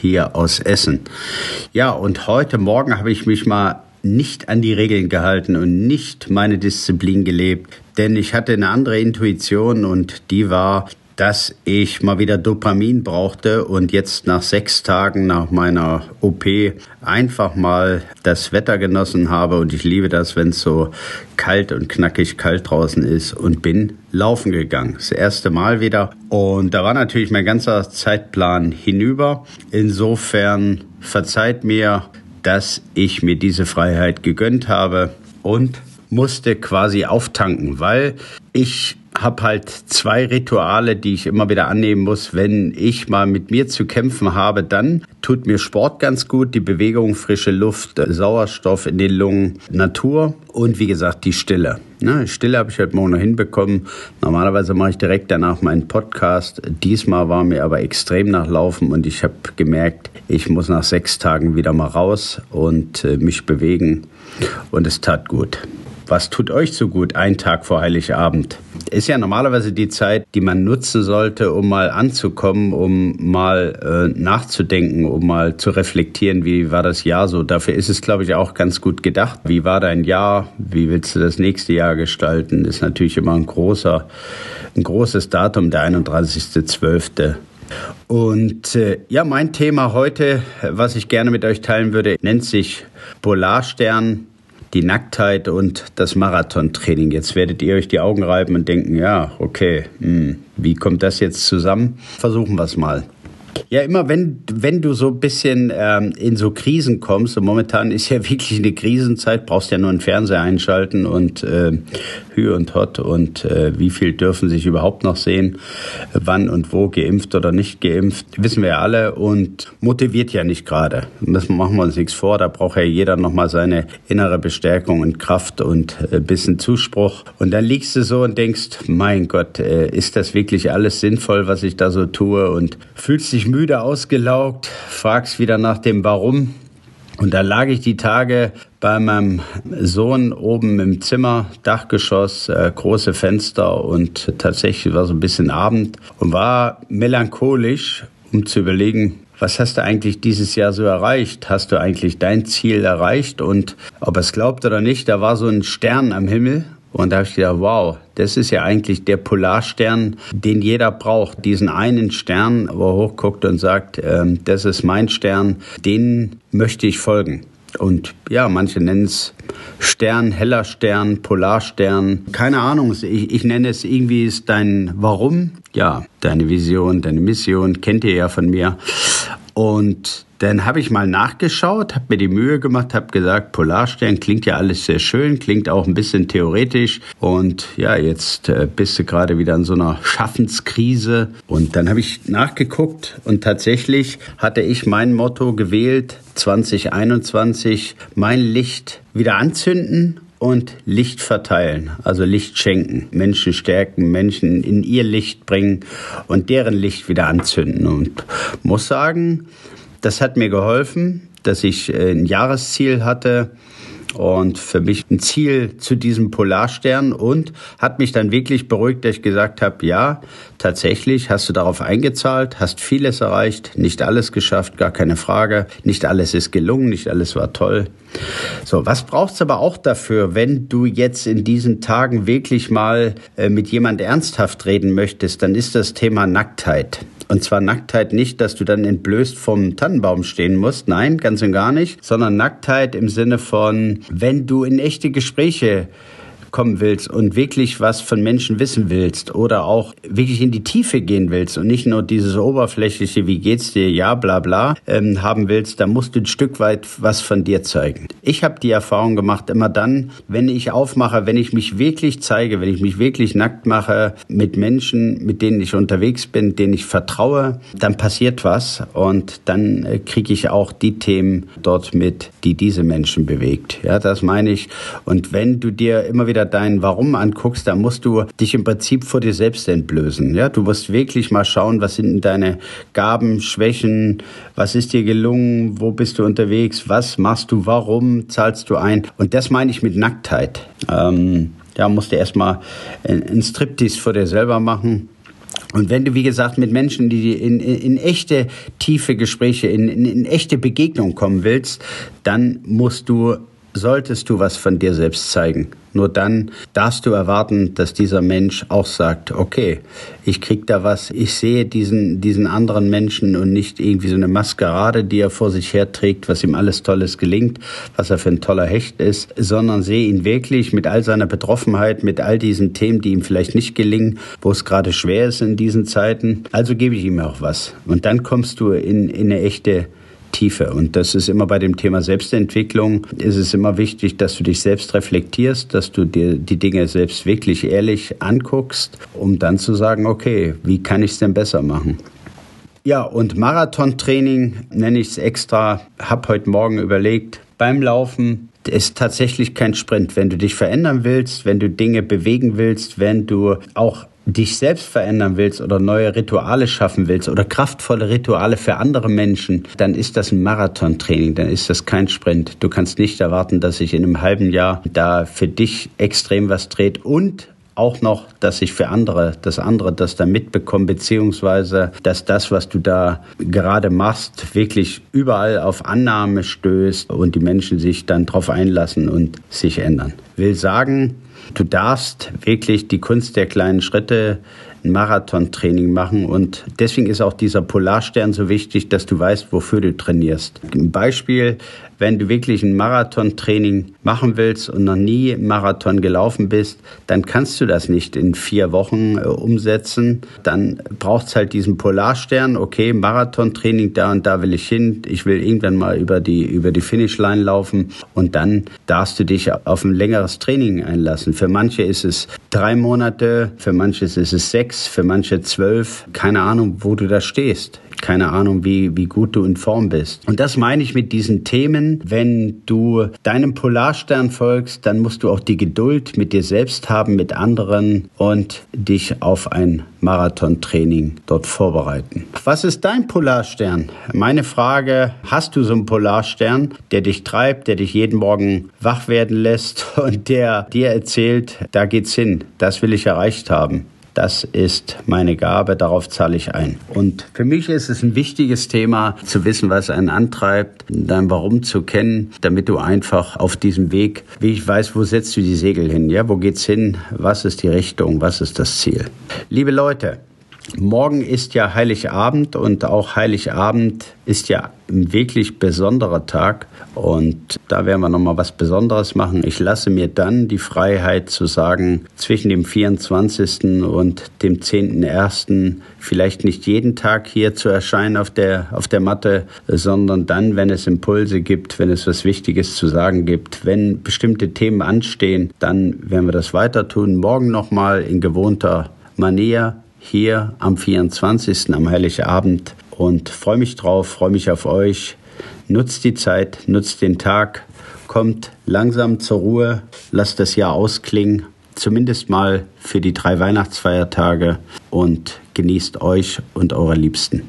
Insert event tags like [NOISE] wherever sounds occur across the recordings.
hier aus Essen. Ja, und heute Morgen habe ich mich mal nicht an die Regeln gehalten und nicht meine Disziplin gelebt, denn ich hatte eine andere Intuition und die war, dass ich mal wieder Dopamin brauchte und jetzt nach sechs Tagen nach meiner OP einfach mal das Wetter genossen habe und ich liebe das, wenn es so kalt und knackig kalt draußen ist und bin laufen gegangen. Das erste Mal wieder und da war natürlich mein ganzer Zeitplan hinüber. Insofern verzeiht mir, dass ich mir diese Freiheit gegönnt habe und musste quasi auftanken, weil ich habe halt zwei Rituale, die ich immer wieder annehmen muss. Wenn ich mal mit mir zu kämpfen habe, dann tut mir Sport ganz gut, die Bewegung, frische Luft, Sauerstoff in den Lungen, Natur und wie gesagt die Stille. Ne, Stille habe ich heute Morgen noch hinbekommen. Normalerweise mache ich direkt danach meinen Podcast. Diesmal war mir aber extrem nach Laufen und ich habe gemerkt, ich muss nach sechs Tagen wieder mal raus und äh, mich bewegen und es tat gut. Was tut euch so gut ein Tag vor Heiligabend? Ist ja normalerweise die Zeit, die man nutzen sollte, um mal anzukommen, um mal äh, nachzudenken, um mal zu reflektieren, wie war das Jahr so. Dafür ist es, glaube ich, auch ganz gut gedacht. Wie war dein Jahr? Wie willst du das nächste Jahr gestalten? Ist natürlich immer ein großer, ein großes Datum, der 31.12. Und äh, ja, mein Thema heute, was ich gerne mit euch teilen würde, nennt sich Polarstern die Nacktheit und das Marathontraining. Jetzt werdet ihr euch die Augen reiben und denken, ja, okay, hm, wie kommt das jetzt zusammen? Versuchen wir es mal. Ja, immer wenn, wenn du so ein bisschen ähm, in so Krisen kommst, und momentan ist ja [LAUGHS] wirklich eine Krisenzeit, brauchst ja nur einen Fernseher einschalten und äh, Hü und Hot und äh, wie viel dürfen sich überhaupt noch sehen, wann und wo geimpft oder nicht geimpft, wissen wir ja alle und motiviert ja nicht gerade. Das machen wir uns nichts vor, da braucht ja jeder nochmal seine innere Bestärkung und Kraft und äh, bisschen Zuspruch. Und dann liegst du so und denkst, mein Gott, äh, ist das wirklich alles sinnvoll, was ich da so tue und fühlst dich müde ausgelaugt, fragst wieder nach dem Warum und da lag ich die Tage bei meinem Sohn oben im Zimmer, Dachgeschoss, äh, große Fenster und tatsächlich war so ein bisschen Abend und war melancholisch, um zu überlegen, was hast du eigentlich dieses Jahr so erreicht? Hast du eigentlich dein Ziel erreicht? Und ob es glaubt oder nicht, da war so ein Stern am Himmel und da habe ich gedacht, wow, das ist ja eigentlich der Polarstern, den jeder braucht. Diesen einen Stern, wo er hochguckt und sagt, ähm, das ist mein Stern, den möchte ich folgen. Und ja, manche nennen es Stern, heller Stern, Polarstern. Keine Ahnung, ich, ich nenne es irgendwie ist dein Warum. Ja, deine Vision, deine Mission kennt ihr ja von mir. Und dann habe ich mal nachgeschaut, habe mir die Mühe gemacht, habe gesagt, Polarstern klingt ja alles sehr schön, klingt auch ein bisschen theoretisch. Und ja, jetzt äh, bist du gerade wieder in so einer Schaffenskrise. Und dann habe ich nachgeguckt und tatsächlich hatte ich mein Motto gewählt, 2021, mein Licht wieder anzünden und Licht verteilen, also Licht schenken, Menschen stärken, Menschen in ihr Licht bringen und deren Licht wieder anzünden. Und muss sagen, das hat mir geholfen, dass ich äh, ein Jahresziel hatte und für mich ein Ziel zu diesem Polarstern und hat mich dann wirklich beruhigt, dass ich gesagt habe, ja, tatsächlich hast du darauf eingezahlt, hast vieles erreicht, nicht alles geschafft, gar keine Frage, nicht alles ist gelungen, nicht alles war toll. So, was brauchst du aber auch dafür, wenn du jetzt in diesen Tagen wirklich mal äh, mit jemand ernsthaft reden möchtest, dann ist das Thema Nacktheit. Und zwar Nacktheit nicht, dass du dann entblößt vom Tannenbaum stehen musst. Nein, ganz und gar nicht. Sondern Nacktheit im Sinne von, wenn du in echte Gespräche kommen willst und wirklich was von Menschen wissen willst oder auch wirklich in die Tiefe gehen willst und nicht nur dieses oberflächliche, wie geht's dir, ja, bla bla, ähm, haben willst, dann musst du ein Stück weit was von dir zeigen. Ich habe die Erfahrung gemacht, immer dann, wenn ich aufmache, wenn ich mich wirklich zeige, wenn ich mich wirklich nackt mache mit Menschen, mit denen ich unterwegs bin, denen ich vertraue, dann passiert was und dann äh, kriege ich auch die Themen dort mit, die diese Menschen bewegt. Ja, das meine ich. Und wenn du dir immer wieder dein Warum anguckst, dann musst du dich im Prinzip vor dir selbst entblößen. Ja, du musst wirklich mal schauen, was sind deine Gaben, Schwächen, was ist dir gelungen, wo bist du unterwegs, was machst du, warum zahlst du ein. Und das meine ich mit Nacktheit. Ähm, da musst du erstmal ein Striptease vor dir selber machen und wenn du, wie gesagt, mit Menschen, die in, in, in echte tiefe Gespräche, in, in, in echte Begegnung kommen willst, dann musst du solltest du was von dir selbst zeigen. Nur dann darfst du erwarten, dass dieser Mensch auch sagt, okay, ich krieg da was, ich sehe diesen, diesen anderen Menschen und nicht irgendwie so eine Maskerade, die er vor sich her trägt, was ihm alles Tolles gelingt, was er für ein toller Hecht ist, sondern sehe ihn wirklich mit all seiner Betroffenheit, mit all diesen Themen, die ihm vielleicht nicht gelingen, wo es gerade schwer ist in diesen Zeiten. Also gebe ich ihm auch was. Und dann kommst du in, in eine echte Tiefe. Und das ist immer bei dem Thema Selbstentwicklung, ist es immer wichtig, dass du dich selbst reflektierst, dass du dir die Dinge selbst wirklich ehrlich anguckst, um dann zu sagen, okay, wie kann ich es denn besser machen? Ja, und Marathontraining nenne ich es extra, habe heute Morgen überlegt, beim Laufen ist tatsächlich kein Sprint. Wenn du dich verändern willst, wenn du Dinge bewegen willst, wenn du auch dich selbst verändern willst oder neue Rituale schaffen willst oder kraftvolle Rituale für andere Menschen, dann ist das ein Marathontraining, dann ist das kein Sprint. Du kannst nicht erwarten, dass sich in einem halben Jahr da für dich extrem was dreht und auch noch, dass sich für andere, dass andere das da mitbekommen, beziehungsweise, dass das, was du da gerade machst, wirklich überall auf Annahme stößt und die Menschen sich dann darauf einlassen und sich ändern. Will sagen, Du darfst wirklich die Kunst der kleinen Schritte ein Marathontraining machen und deswegen ist auch dieser Polarstern so wichtig, dass du weißt, wofür du trainierst. Ein Beispiel, wenn du wirklich ein Marathontraining machen willst und noch nie Marathon gelaufen bist, dann kannst du das nicht in vier Wochen äh, umsetzen. Dann braucht es halt diesen Polarstern. Okay, Marathontraining, da und da will ich hin. Ich will irgendwann mal über die, über die Finishline laufen. Und dann darfst du dich auf ein längeres Training einlassen. Für manche ist es drei Monate, für manche ist es sechs, für manche zwölf. Keine Ahnung, wo du da stehst keine Ahnung, wie, wie gut du in Form bist. Und das meine ich mit diesen Themen. Wenn du deinem Polarstern folgst, dann musst du auch die Geduld mit dir selbst haben, mit anderen und dich auf ein Marathontraining dort vorbereiten. Was ist dein Polarstern? Meine Frage, hast du so einen Polarstern, der dich treibt, der dich jeden Morgen wach werden lässt [LAUGHS] und der dir erzählt, da geht's hin, das will ich erreicht haben. Das ist meine Gabe, darauf zahle ich ein. Und für mich ist es ein wichtiges Thema, zu wissen, was einen antreibt, dein Warum zu kennen, damit du einfach auf diesem Weg, wie ich weiß, wo setzt du die Segel hin, ja, wo geht's hin, was ist die Richtung, was ist das Ziel. Liebe Leute, Morgen ist ja Heiligabend und auch Heiligabend ist ja ein wirklich besonderer Tag und da werden wir noch mal was Besonderes machen. Ich lasse mir dann die Freiheit zu sagen, zwischen dem 24. und dem 10.1. vielleicht nicht jeden Tag hier zu erscheinen auf der, auf der Matte, sondern dann, wenn es Impulse gibt, wenn es was Wichtiges zu sagen gibt, wenn bestimmte Themen anstehen, dann werden wir das weiter tun. Morgen noch mal in gewohnter Manier hier am 24. am Heiligabend und freue mich drauf, freue mich auf euch. Nutzt die Zeit, nutzt den Tag, kommt langsam zur Ruhe, lasst das Jahr ausklingen, zumindest mal für die drei Weihnachtsfeiertage und genießt euch und eure Liebsten.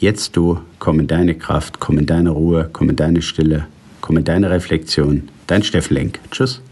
Jetzt du, komm in deine Kraft, komm in deine Ruhe, komm in deine Stille, komm in deine Reflexion. Dein Steffen Lenk. Tschüss.